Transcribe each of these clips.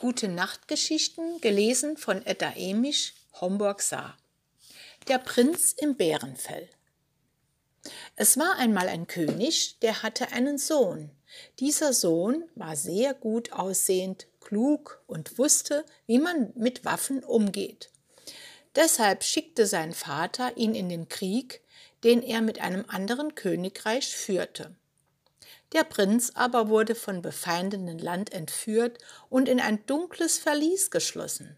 Gute Nachtgeschichten, gelesen von Etta Emisch, Homburg Saar. Der Prinz im Bärenfell. Es war einmal ein König, der hatte einen Sohn. Dieser Sohn war sehr gut aussehend, klug und wusste, wie man mit Waffen umgeht. Deshalb schickte sein Vater ihn in den Krieg, den er mit einem anderen Königreich führte. Der Prinz aber wurde von befeindendem Land entführt und in ein dunkles Verlies geschlossen.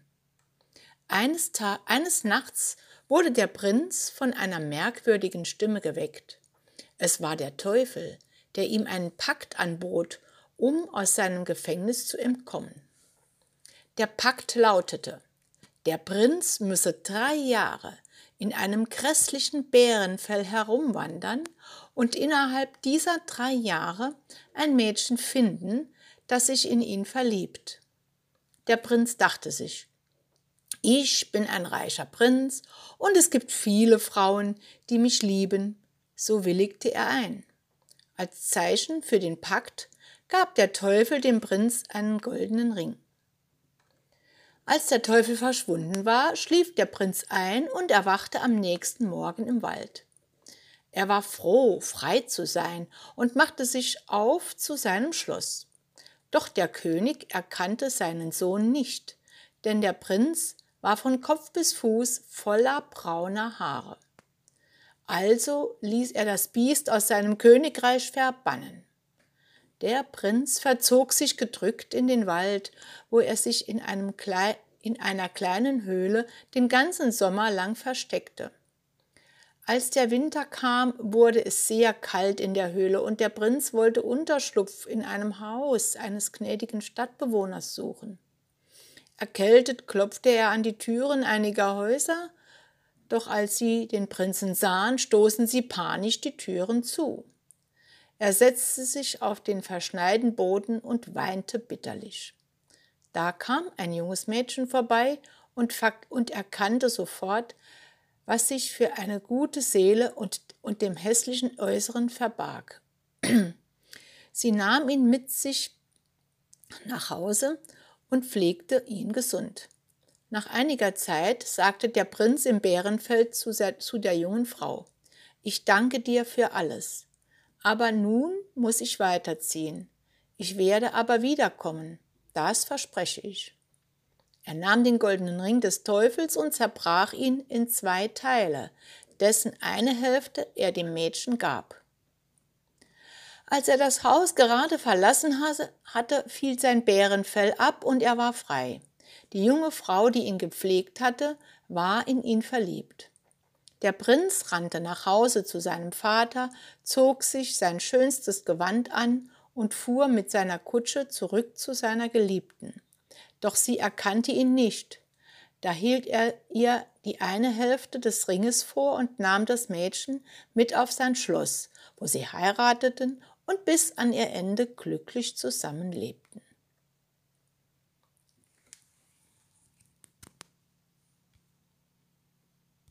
Eines, Ta eines Nachts wurde der Prinz von einer merkwürdigen Stimme geweckt. Es war der Teufel, der ihm einen Pakt anbot, um aus seinem Gefängnis zu entkommen. Der Pakt lautete, der Prinz müsse drei Jahre in einem grässlichen Bärenfell herumwandern und innerhalb dieser drei Jahre ein Mädchen finden, das sich in ihn verliebt. Der Prinz dachte sich, ich bin ein reicher Prinz und es gibt viele Frauen, die mich lieben, so willigte er ein. Als Zeichen für den Pakt gab der Teufel dem Prinz einen goldenen Ring. Als der Teufel verschwunden war, schlief der Prinz ein und erwachte am nächsten Morgen im Wald. Er war froh, frei zu sein und machte sich auf zu seinem Schloss. Doch der König erkannte seinen Sohn nicht, denn der Prinz war von Kopf bis Fuß voller brauner Haare. Also ließ er das Biest aus seinem Königreich verbannen. Der Prinz verzog sich gedrückt in den Wald, wo er sich in, einem Klei in einer kleinen Höhle den ganzen Sommer lang versteckte. Als der Winter kam, wurde es sehr kalt in der Höhle und der Prinz wollte Unterschlupf in einem Haus eines gnädigen Stadtbewohners suchen. Erkältet klopfte er an die Türen einiger Häuser, doch als sie den Prinzen sahen, stoßen sie panisch die Türen zu. Er setzte sich auf den verschneiten Boden und weinte bitterlich. Da kam ein junges Mädchen vorbei und, und erkannte sofort, was sich für eine gute Seele und, und dem hässlichen Äußeren verbarg. Sie nahm ihn mit sich nach Hause und pflegte ihn gesund. Nach einiger Zeit sagte der Prinz im Bärenfeld zu, zu der jungen Frau, ich danke dir für alles. Aber nun muss ich weiterziehen. Ich werde aber wiederkommen, das verspreche ich. Er nahm den goldenen Ring des Teufels und zerbrach ihn in zwei Teile, dessen eine Hälfte er dem Mädchen gab. Als er das Haus gerade verlassen hatte, fiel sein Bärenfell ab und er war frei. Die junge Frau, die ihn gepflegt hatte, war in ihn verliebt. Der Prinz rannte nach Hause zu seinem Vater, zog sich sein schönstes Gewand an und fuhr mit seiner Kutsche zurück zu seiner Geliebten. Doch sie erkannte ihn nicht. Da hielt er ihr die eine Hälfte des Ringes vor und nahm das Mädchen mit auf sein Schloss, wo sie heirateten und bis an ihr Ende glücklich zusammenlebten.